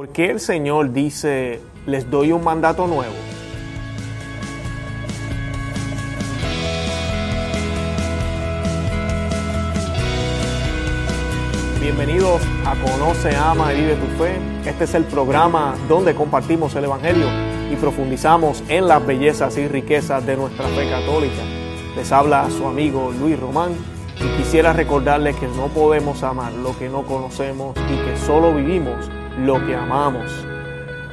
¿Por qué el Señor dice, les doy un mandato nuevo? Bienvenidos a Conoce, Ama y Vive tu Fe. Este es el programa donde compartimos el Evangelio y profundizamos en las bellezas y riquezas de nuestra fe católica. Les habla su amigo Luis Román y quisiera recordarles que no podemos amar lo que no conocemos y que solo vivimos lo que amamos.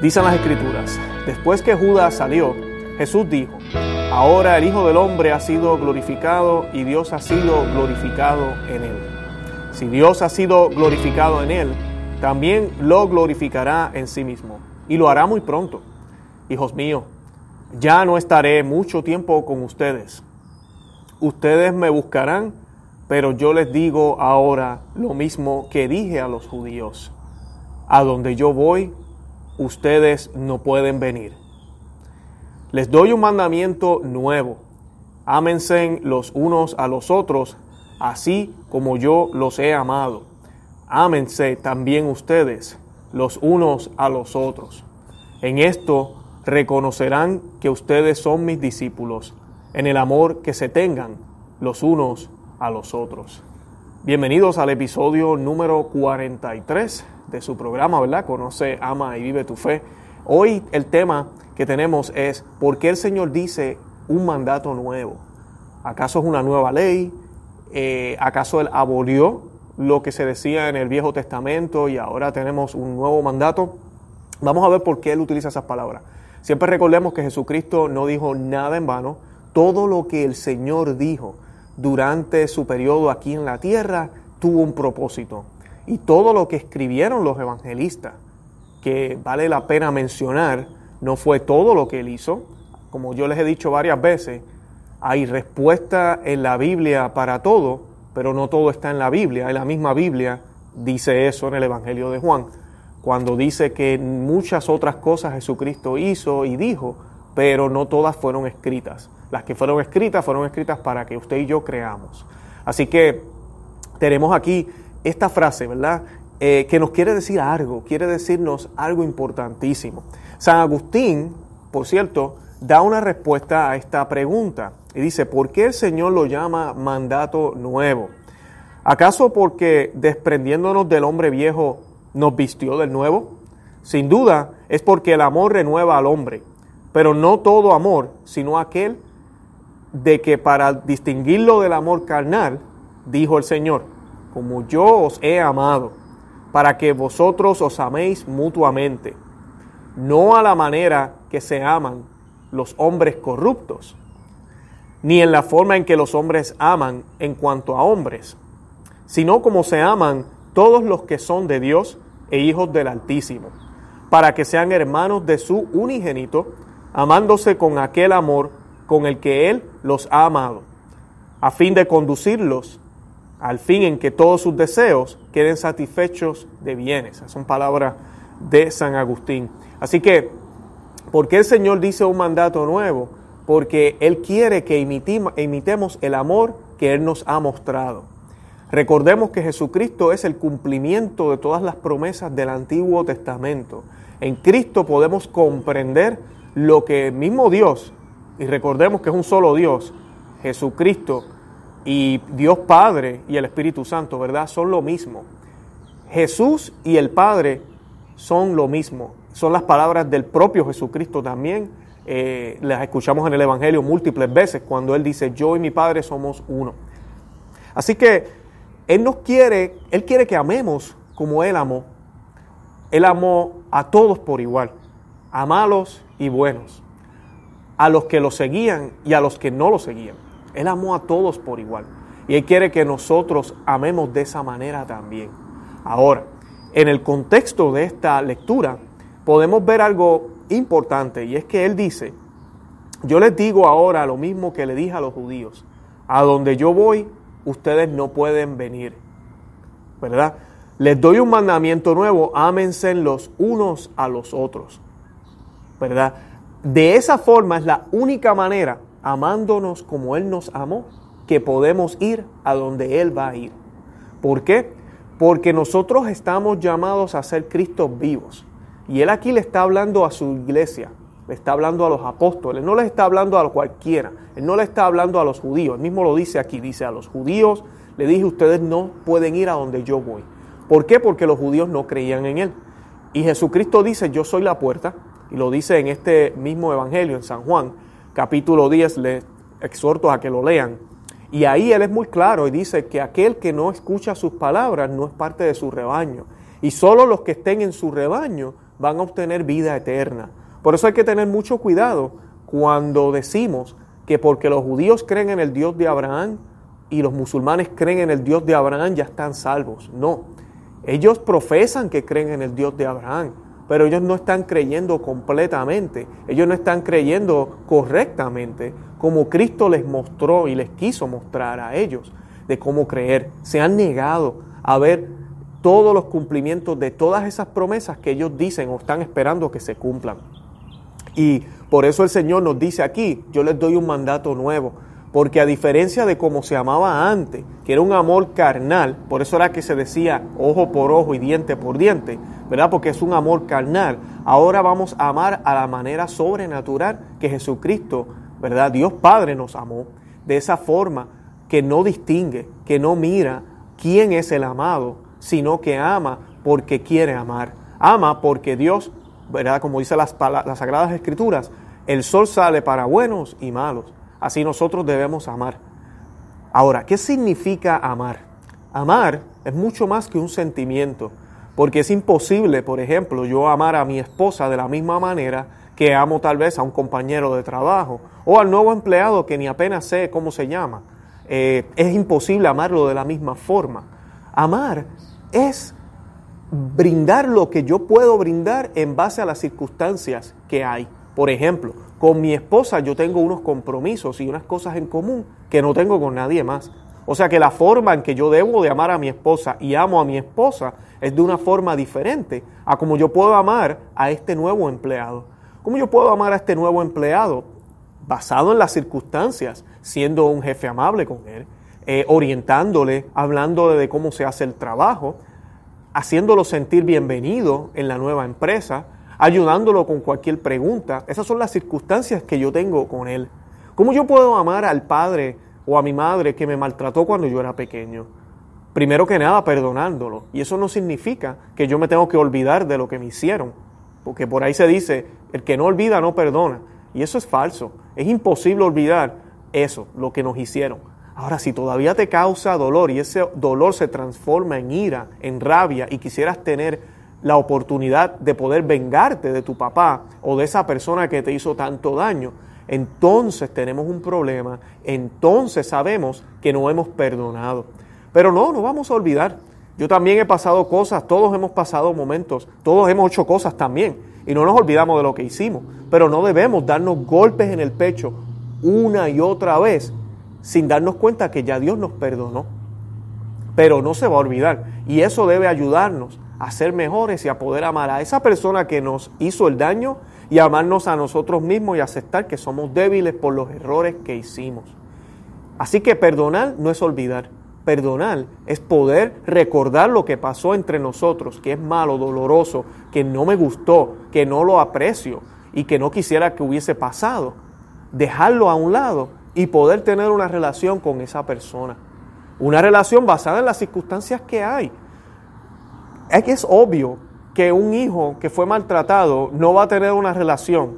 Dicen las escrituras, después que Judas salió, Jesús dijo, ahora el Hijo del Hombre ha sido glorificado y Dios ha sido glorificado en él. Si Dios ha sido glorificado en él, también lo glorificará en sí mismo y lo hará muy pronto. Hijos míos, ya no estaré mucho tiempo con ustedes. Ustedes me buscarán, pero yo les digo ahora lo mismo que dije a los judíos a donde yo voy, ustedes no pueden venir. Les doy un mandamiento nuevo. Ámense los unos a los otros, así como yo los he amado. Ámense también ustedes los unos a los otros. En esto reconocerán que ustedes son mis discípulos, en el amor que se tengan los unos a los otros. Bienvenidos al episodio número 43 de su programa, ¿verdad? Conoce, ama y vive tu fe. Hoy el tema que tenemos es ¿por qué el Señor dice un mandato nuevo? ¿Acaso es una nueva ley? Eh, ¿Acaso Él abolió lo que se decía en el Viejo Testamento y ahora tenemos un nuevo mandato? Vamos a ver por qué Él utiliza esas palabras. Siempre recordemos que Jesucristo no dijo nada en vano. Todo lo que el Señor dijo durante su periodo aquí en la tierra tuvo un propósito. Y todo lo que escribieron los evangelistas, que vale la pena mencionar, no fue todo lo que él hizo. Como yo les he dicho varias veces, hay respuesta en la Biblia para todo, pero no todo está en la Biblia. En la misma Biblia dice eso en el Evangelio de Juan, cuando dice que muchas otras cosas Jesucristo hizo y dijo, pero no todas fueron escritas. Las que fueron escritas fueron escritas para que usted y yo creamos. Así que tenemos aquí esta frase, ¿verdad? Eh, que nos quiere decir algo, quiere decirnos algo importantísimo. San Agustín, por cierto, da una respuesta a esta pregunta y dice, ¿por qué el Señor lo llama mandato nuevo? ¿Acaso porque desprendiéndonos del hombre viejo nos vistió del nuevo? Sin duda es porque el amor renueva al hombre pero no todo amor, sino aquel de que para distinguirlo del amor carnal, dijo el Señor, como yo os he amado, para que vosotros os améis mutuamente, no a la manera que se aman los hombres corruptos, ni en la forma en que los hombres aman en cuanto a hombres, sino como se aman todos los que son de Dios e hijos del Altísimo, para que sean hermanos de su unigénito, amándose con aquel amor con el que Él los ha amado, a fin de conducirlos al fin en que todos sus deseos queden satisfechos de bienes. Son palabras de San Agustín. Así que, ¿por qué el Señor dice un mandato nuevo? Porque Él quiere que imitemos el amor que Él nos ha mostrado. Recordemos que Jesucristo es el cumplimiento de todas las promesas del Antiguo Testamento. En Cristo podemos comprender lo que mismo Dios, y recordemos que es un solo Dios, Jesucristo y Dios Padre y el Espíritu Santo, ¿verdad? Son lo mismo. Jesús y el Padre son lo mismo. Son las palabras del propio Jesucristo también. Eh, las escuchamos en el Evangelio múltiples veces cuando Él dice, yo y mi Padre somos uno. Así que Él nos quiere, Él quiere que amemos como Él amó. Él amó a todos por igual a malos y buenos, a los que lo seguían y a los que no lo seguían. Él amó a todos por igual. Y Él quiere que nosotros amemos de esa manera también. Ahora, en el contexto de esta lectura, podemos ver algo importante y es que Él dice, yo les digo ahora lo mismo que le dije a los judíos, a donde yo voy, ustedes no pueden venir. ¿Verdad? Les doy un mandamiento nuevo, ámense los unos a los otros. ¿verdad? De esa forma es la única manera, amándonos como Él nos amó, que podemos ir a donde Él va a ir. ¿Por qué? Porque nosotros estamos llamados a ser Cristos vivos. Y él aquí le está hablando a su iglesia, le está hablando a los apóstoles, no le está hablando a cualquiera, él no le está hablando a los judíos, él mismo lo dice aquí, dice a los judíos, le dije, ustedes no pueden ir a donde yo voy. ¿Por qué? Porque los judíos no creían en él. Y Jesucristo dice, yo soy la puerta, y lo dice en este mismo Evangelio, en San Juan, capítulo 10, le exhorto a que lo lean. Y ahí él es muy claro y dice que aquel que no escucha sus palabras no es parte de su rebaño. Y solo los que estén en su rebaño van a obtener vida eterna. Por eso hay que tener mucho cuidado cuando decimos que porque los judíos creen en el Dios de Abraham y los musulmanes creen en el Dios de Abraham ya están salvos. No, ellos profesan que creen en el Dios de Abraham, pero ellos no están creyendo completamente, ellos no están creyendo correctamente como Cristo les mostró y les quiso mostrar a ellos de cómo creer. Se han negado a ver todos los cumplimientos de todas esas promesas que ellos dicen o están esperando que se cumplan. Y por eso el Señor nos dice aquí, yo les doy un mandato nuevo, porque a diferencia de como se amaba antes, que era un amor carnal, por eso era que se decía ojo por ojo y diente por diente, ¿verdad? Porque es un amor carnal. Ahora vamos a amar a la manera sobrenatural que Jesucristo, ¿verdad? Dios Padre nos amó de esa forma que no distingue, que no mira quién es el amado, sino que ama porque quiere amar. Ama porque Dios, ¿verdad? Como dice las, las Sagradas Escrituras, el sol sale para buenos y malos. Así nosotros debemos amar. Ahora, ¿qué significa amar? Amar es mucho más que un sentimiento, porque es imposible, por ejemplo, yo amar a mi esposa de la misma manera que amo tal vez a un compañero de trabajo o al nuevo empleado que ni apenas sé cómo se llama. Eh, es imposible amarlo de la misma forma. Amar es brindar lo que yo puedo brindar en base a las circunstancias que hay. Por ejemplo, con mi esposa yo tengo unos compromisos y unas cosas en común que no tengo con nadie más. O sea que la forma en que yo debo de amar a mi esposa y amo a mi esposa es de una forma diferente a como yo puedo amar a este nuevo empleado. ¿Cómo yo puedo amar a este nuevo empleado? Basado en las circunstancias, siendo un jefe amable con él, eh, orientándole, hablando de cómo se hace el trabajo, haciéndolo sentir bienvenido en la nueva empresa, ayudándolo con cualquier pregunta. Esas son las circunstancias que yo tengo con él. ¿Cómo yo puedo amar al padre o a mi madre que me maltrató cuando yo era pequeño? Primero que nada, perdonándolo. Y eso no significa que yo me tengo que olvidar de lo que me hicieron. Porque por ahí se dice, el que no olvida no perdona. Y eso es falso. Es imposible olvidar eso, lo que nos hicieron. Ahora, si todavía te causa dolor y ese dolor se transforma en ira, en rabia y quisieras tener la oportunidad de poder vengarte de tu papá o de esa persona que te hizo tanto daño, entonces tenemos un problema, entonces sabemos que no hemos perdonado. Pero no, no vamos a olvidar. Yo también he pasado cosas, todos hemos pasado momentos, todos hemos hecho cosas también y no nos olvidamos de lo que hicimos, pero no debemos darnos golpes en el pecho una y otra vez sin darnos cuenta que ya Dios nos perdonó. Pero no se va a olvidar y eso debe ayudarnos a ser mejores y a poder amar a esa persona que nos hizo el daño y amarnos a nosotros mismos y aceptar que somos débiles por los errores que hicimos. Así que perdonar no es olvidar. Perdonar es poder recordar lo que pasó entre nosotros, que es malo, doloroso, que no me gustó, que no lo aprecio y que no quisiera que hubiese pasado. Dejarlo a un lado y poder tener una relación con esa persona. Una relación basada en las circunstancias que hay es que es obvio que un hijo que fue maltratado no va a tener una relación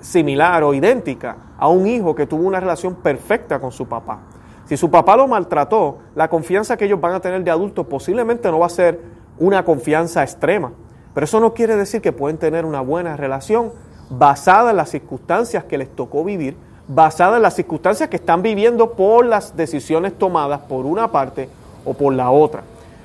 similar o idéntica a un hijo que tuvo una relación perfecta con su papá. Si su papá lo maltrató, la confianza que ellos van a tener de adultos posiblemente no va a ser una confianza extrema. Pero eso no quiere decir que pueden tener una buena relación basada en las circunstancias que les tocó vivir, basada en las circunstancias que están viviendo por las decisiones tomadas por una parte o por la otra.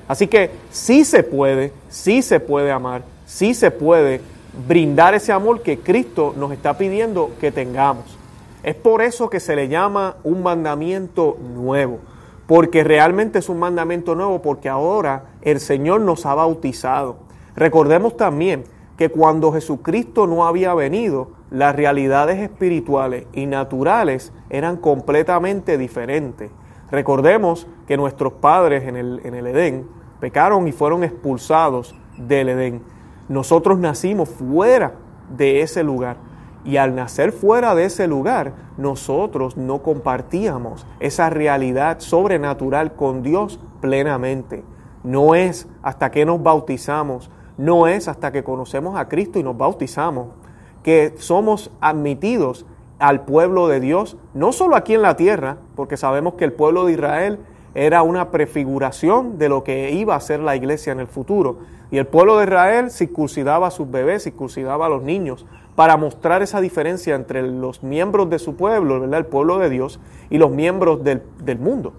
Así que sí se puede, sí se puede amar, sí se puede brindar ese amor que Cristo nos está pidiendo que tengamos. Es por eso que se le llama un mandamiento nuevo, porque realmente es un mandamiento nuevo, porque ahora el Señor nos ha bautizado. Recordemos también que cuando Jesucristo no había venido, las realidades espirituales y naturales eran completamente diferentes. Recordemos que nuestros padres en el, en el Edén pecaron y fueron expulsados del Edén. Nosotros nacimos fuera de ese lugar. Y al nacer fuera de ese lugar, nosotros no compartíamos esa realidad sobrenatural con Dios plenamente. No es hasta que nos bautizamos, no es hasta que conocemos a Cristo y nos bautizamos, que somos admitidos al pueblo de Dios, no solo aquí en la tierra, porque sabemos que el pueblo de Israel era una prefiguración de lo que iba a ser la iglesia en el futuro. Y el pueblo de Israel circuncidaba a sus bebés, circuncidaba a los niños, para mostrar esa diferencia entre los miembros de su pueblo, el pueblo de Dios, y los miembros del, del mundo.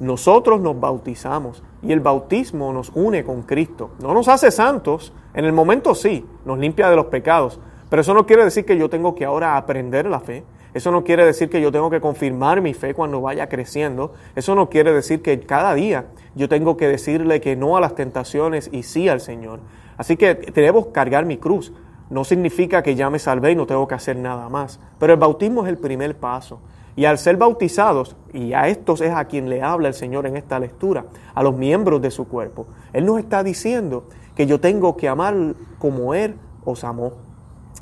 Nosotros nos bautizamos y el bautismo nos une con Cristo. No nos hace santos, en el momento sí, nos limpia de los pecados, pero eso no quiere decir que yo tengo que ahora aprender la fe. Eso no quiere decir que yo tengo que confirmar mi fe cuando vaya creciendo. Eso no quiere decir que cada día yo tengo que decirle que no a las tentaciones y sí al Señor. Así que debemos cargar mi cruz. No significa que ya me salvé y no tengo que hacer nada más. Pero el bautismo es el primer paso. Y al ser bautizados, y a estos es a quien le habla el Señor en esta lectura, a los miembros de su cuerpo, Él nos está diciendo que yo tengo que amar como Él os amó.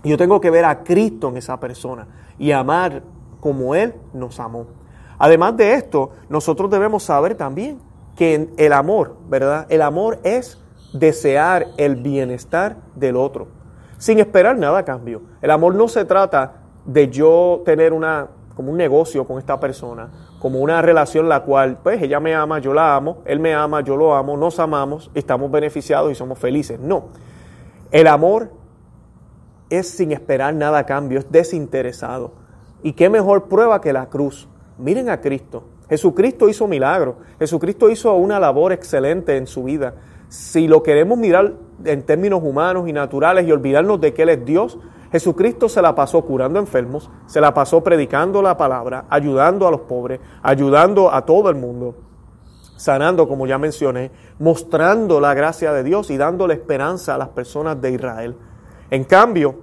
Yo tengo que ver a Cristo en esa persona y amar como Él nos amó. Además de esto, nosotros debemos saber también que el amor, ¿verdad? El amor es desear el bienestar del otro, sin esperar nada a cambio. El amor no se trata de yo tener una como un negocio con esta persona, como una relación la cual, pues ella me ama, yo la amo, él me ama, yo lo amo, nos amamos, estamos beneficiados y somos felices. No, el amor es sin esperar nada a cambio, es desinteresado. ¿Y qué mejor prueba que la cruz? Miren a Cristo. Jesucristo hizo milagros, Jesucristo hizo una labor excelente en su vida. Si lo queremos mirar en términos humanos y naturales y olvidarnos de que Él es Dios, Jesucristo se la pasó curando enfermos, se la pasó predicando la palabra, ayudando a los pobres, ayudando a todo el mundo, sanando, como ya mencioné, mostrando la gracia de Dios y dándole esperanza a las personas de Israel. En cambio,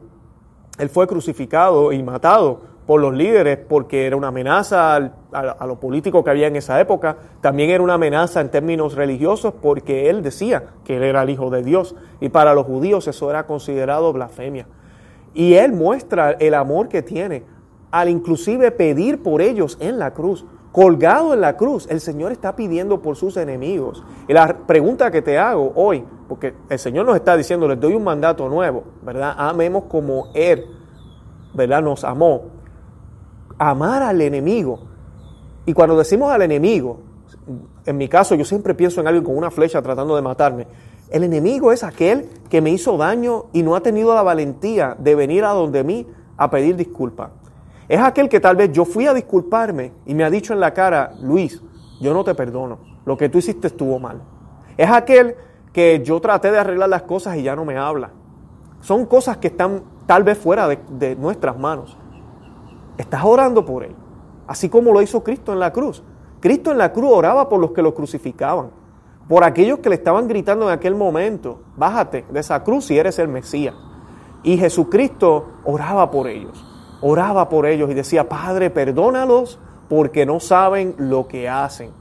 Él fue crucificado y matado por los líderes porque era una amenaza a, lo político que había en esa época, también era una amenaza en términos religiosos porque él decía que él era el Hijo de Dios y para los judíos eso era considerado blasfemia. Y Él muestra el amor que tiene al inclusive pedir por ellos en la cruz. Colgado en la cruz, el Señor está pidiendo por sus enemigos. Y la pregunta que te hago hoy, porque el Señor nos está diciendo, les doy un mandato nuevo, ¿verdad? Amemos como Él, ¿verdad? Nos amó. Amar al enemigo. Y cuando decimos al enemigo, en mi caso yo siempre pienso en alguien con una flecha tratando de matarme. El enemigo es aquel que me hizo daño y no ha tenido la valentía de venir a donde mí a pedir disculpas. Es aquel que tal vez yo fui a disculparme y me ha dicho en la cara, Luis, yo no te perdono, lo que tú hiciste estuvo mal. Es aquel que yo traté de arreglar las cosas y ya no me habla. Son cosas que están tal vez fuera de, nuestras manos. Estás orando por él, así como lo hizo Cristo en la cruz. Cristo en la cruz oraba por los que lo crucificaban por aquellos que le estaban gritando en aquel momento, bájate de esa cruz si eres el Mesías. Y Jesucristo oraba por ellos, oraba por ellos y decía, Padre, perdónalos porque no saben lo que hacen.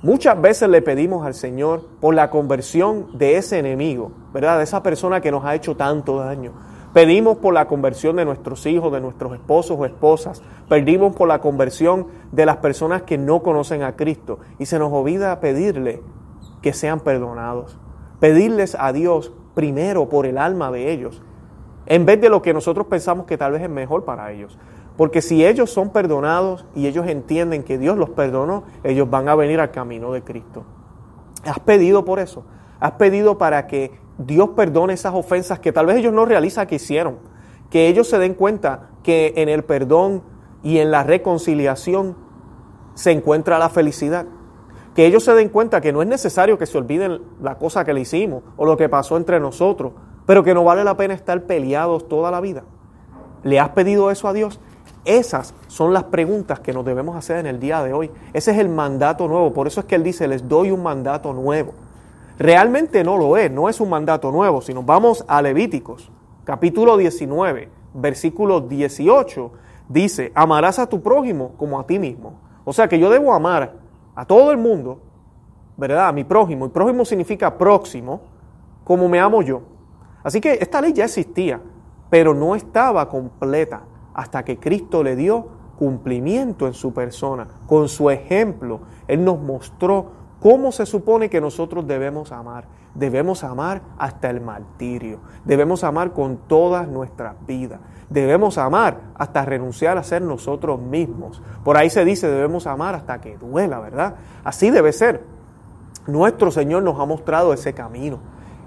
Muchas veces le pedimos al Señor por la conversión de ese enemigo, ¿verdad? De esa persona que nos ha hecho tanto daño. Pedimos por la conversión de nuestros hijos, de nuestros esposos o esposas. Pedimos por la conversión de las personas que no conocen a Cristo. Y se nos olvida pedirle que sean perdonados. Pedirles a Dios primero por el alma de ellos, en vez de lo que nosotros pensamos que tal vez es mejor para ellos. Porque si ellos son perdonados y ellos entienden que Dios los perdonó, ellos van a venir al camino de Cristo. ¿Has pedido por eso? ¿Has pedido para que Dios perdone esas ofensas que tal vez ellos no realizan que hicieron? Que ellos se den cuenta que en el perdón y en la reconciliación se encuentra la felicidad que ellos se den cuenta que no es necesario que se olviden la cosa que le hicimos o lo que pasó entre nosotros, pero que no vale la pena estar peleados toda la vida. ¿Le has pedido eso a Dios? Esas son las preguntas que nos debemos hacer en el día de hoy. Ese es el mandato nuevo. Por eso es que Él dice, les doy un mandato nuevo. Realmente no lo es, no es un mandato nuevo. Si nos vamos a Levíticos, capítulo 19, versículo 18, dice, amarás a tu prójimo como a ti mismo. O sea que yo debo amar a todo el mundo, ¿verdad? A mi prójimo. Y prójimo significa próximo, como me amo yo. Así que esta ley ya existía, pero no estaba completa hasta que Cristo le dio cumplimiento en su persona. Con su ejemplo, Él nos mostró cómo se supone que nosotros debemos amar. Debemos amar hasta el martirio. Debemos amar con todas nuestras vidas. Debemos amar hasta renunciar a ser nosotros mismos. Por ahí se dice, debemos amar hasta que duela, ¿verdad? Así debe ser. Nuestro Señor nos ha mostrado ese camino.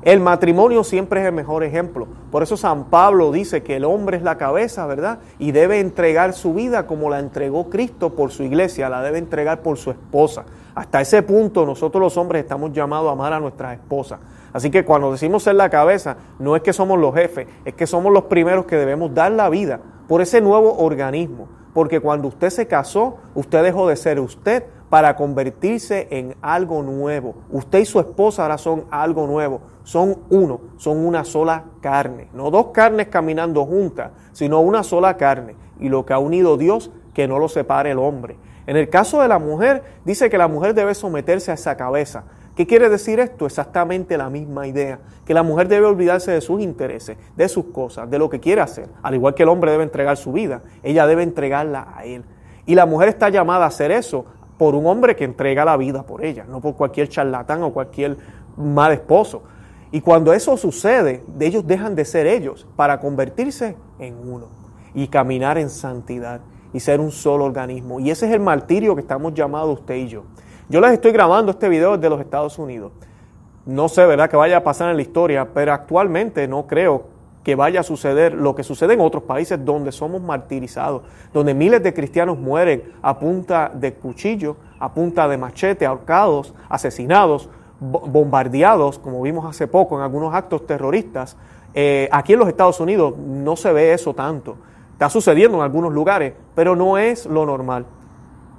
El matrimonio siempre es el mejor ejemplo. Por eso San Pablo dice que el hombre es la cabeza, ¿verdad? Y debe entregar su vida como la entregó Cristo por su iglesia, la debe entregar por su esposa. Hasta ese punto nosotros los hombres estamos llamados a amar a nuestras esposas. Así que cuando decimos ser la cabeza, no es que somos los jefes, es que somos los primeros que debemos dar la vida por ese nuevo organismo. Porque cuando usted se casó, usted dejó de ser usted para convertirse en algo nuevo. Usted y su esposa ahora son algo nuevo. Son uno, son una sola carne. No dos carnes caminando juntas, sino una sola carne. Y lo que ha unido Dios, que no lo separe el hombre. En el caso de la mujer, dice que la mujer debe someterse a esa cabeza. ¿Qué quiere decir esto? Exactamente la misma idea, que la mujer debe olvidarse de sus intereses, de sus cosas, de lo que quiere hacer. Al igual que el hombre debe entregar su vida, ella debe entregarla a él. Y la mujer está llamada a hacer eso por un hombre que entrega la vida por ella, no por cualquier charlatán o cualquier mal esposo. Y cuando eso sucede, ellos dejan de ser ellos para convertirse en uno y caminar en santidad y ser un solo organismo. Y ese es el martirio que estamos llamados usted y yo. Yo les estoy grabando este video desde los Estados Unidos. No sé, ¿verdad?, que vaya a pasar en la historia, pero actualmente no creo que vaya a suceder lo que sucede en otros países donde somos martirizados, donde miles de cristianos mueren a punta de cuchillo, a punta de machete, ahorcados, asesinados, bombardeados, como vimos hace poco en algunos actos terroristas. Eh, aquí en los Estados Unidos no se ve eso tanto. Está sucediendo en algunos lugares, pero no es lo normal.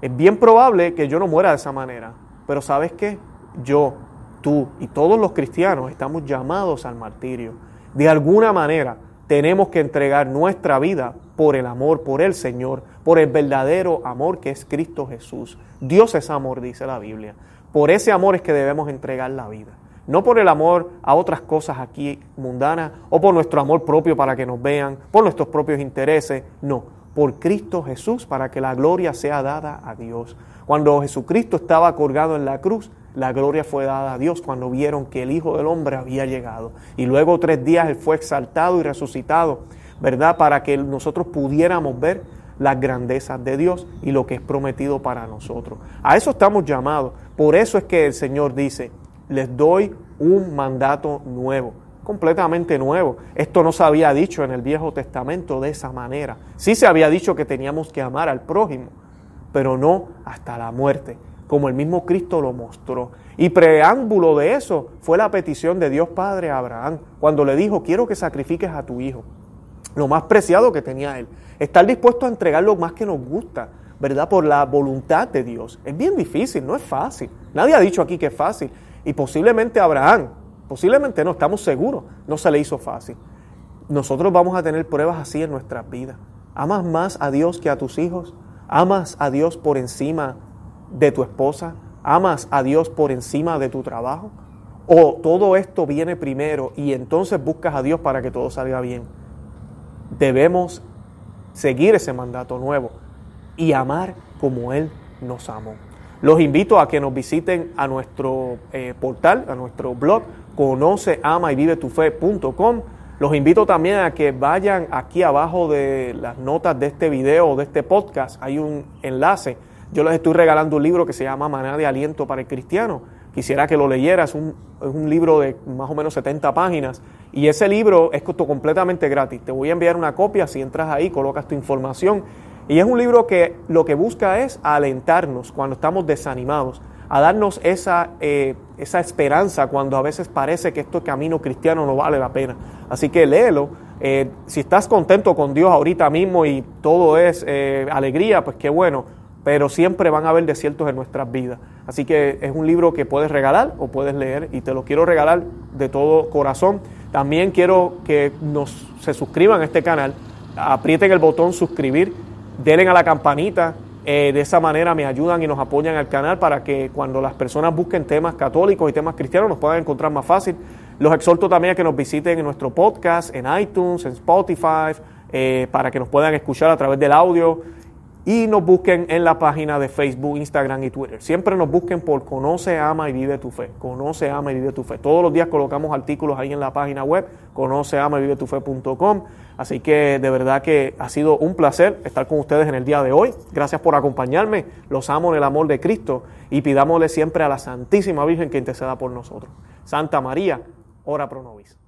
Es bien probable que yo no muera de esa manera, pero ¿sabes qué? Yo, tú y todos los cristianos estamos llamados al martirio de alguna manera tenemos que entregar nuestra vida por el amor, por el Señor, por el verdadero amor que es Cristo Jesús. Dios es amor, dice la Biblia. Por ese amor es que debemos entregar la vida. No por el amor a otras cosas aquí mundanas o por nuestro amor propio para que nos vean, por nuestros propios intereses, no, por Cristo Jesús para que la gloria sea dada a Dios. Cuando Jesucristo estaba colgado en la cruz, la gloria fue dada a Dios cuando vieron que el Hijo del Hombre había llegado. Y luego tres días Él fue exaltado y resucitado, ¿verdad? Para que nosotros pudiéramos ver las grandezas de Dios y lo que es prometido para nosotros. A eso estamos llamados. Por eso es que el Señor dice, les doy un mandato nuevo, completamente nuevo. Esto no se había dicho en el Viejo Testamento de esa manera. Sí se había dicho que teníamos que amar al prójimo, pero no hasta la muerte como el mismo Cristo lo mostró. Y preámbulo de eso fue la petición de Dios Padre a Abraham, cuando le dijo, quiero que sacrifiques a tu hijo, lo más preciado que tenía él. Estar dispuesto a entregar lo más que nos gusta, ¿verdad? Por la voluntad de Dios. Es bien difícil, no es fácil. Nadie ha dicho aquí que es fácil. Y posiblemente Abraham, posiblemente no, estamos seguros, no se le hizo fácil. Nosotros vamos a tener pruebas así en nuestras vidas. ¿Amas más a Dios que a tus hijos? ¿Amas a Dios por encima de tu esposa? ¿Amas a Dios por encima de tu trabajo? ¿O todo esto viene primero y entonces buscas a Dios para que todo salga bien? Debemos seguir ese mandato nuevo y amar como Él nos amó. Los invito a que nos visiten a nuestro eh, portal, a nuestro blog, conoce, ama y vive tu fe.com. Los invito también a que vayan aquí abajo de las notas de este video o de este podcast. Hay un enlace yo les estoy regalando un libro que se llama Maná de Aliento para el Cristiano. Quisiera que lo leyeras, es un, es un libro de más o menos 70 páginas y ese libro es completamente gratis. Te voy a enviar una copia, si entras ahí, colocas tu información. Y es un libro que lo que busca es alentarnos cuando estamos desanimados, a darnos esa, eh, esa esperanza cuando a veces parece que este camino cristiano no vale la pena. Así que léelo. Eh, si estás contento con Dios ahorita mismo y todo es eh, alegría, pues qué bueno pero siempre van a haber desiertos en nuestras vidas. Así que es un libro que puedes regalar o puedes leer y te lo quiero regalar de todo corazón. También quiero que nos, se suscriban a este canal, aprieten el botón suscribir, denle a la campanita, eh, de esa manera me ayudan y nos apoyan al canal para que cuando las personas busquen temas católicos y temas cristianos nos puedan encontrar más fácil. Los exhorto también a que nos visiten en nuestro podcast, en iTunes, en Spotify, eh, para que nos puedan escuchar a través del audio y nos busquen en la página de Facebook, Instagram y Twitter. Siempre nos busquen por Conoce, Ama y Vive tu Fe. Conoce, Ama y Vive tu Fe. Todos los días colocamos artículos ahí en la página web, conoce, ama y vive tu fe.com. Así que de verdad que ha sido un placer estar con ustedes en el día de hoy. Gracias por acompañarme. Los amo en el amor de Cristo y pidámosle siempre a la Santísima Virgen que interceda por nosotros. Santa María, ora pro nobis.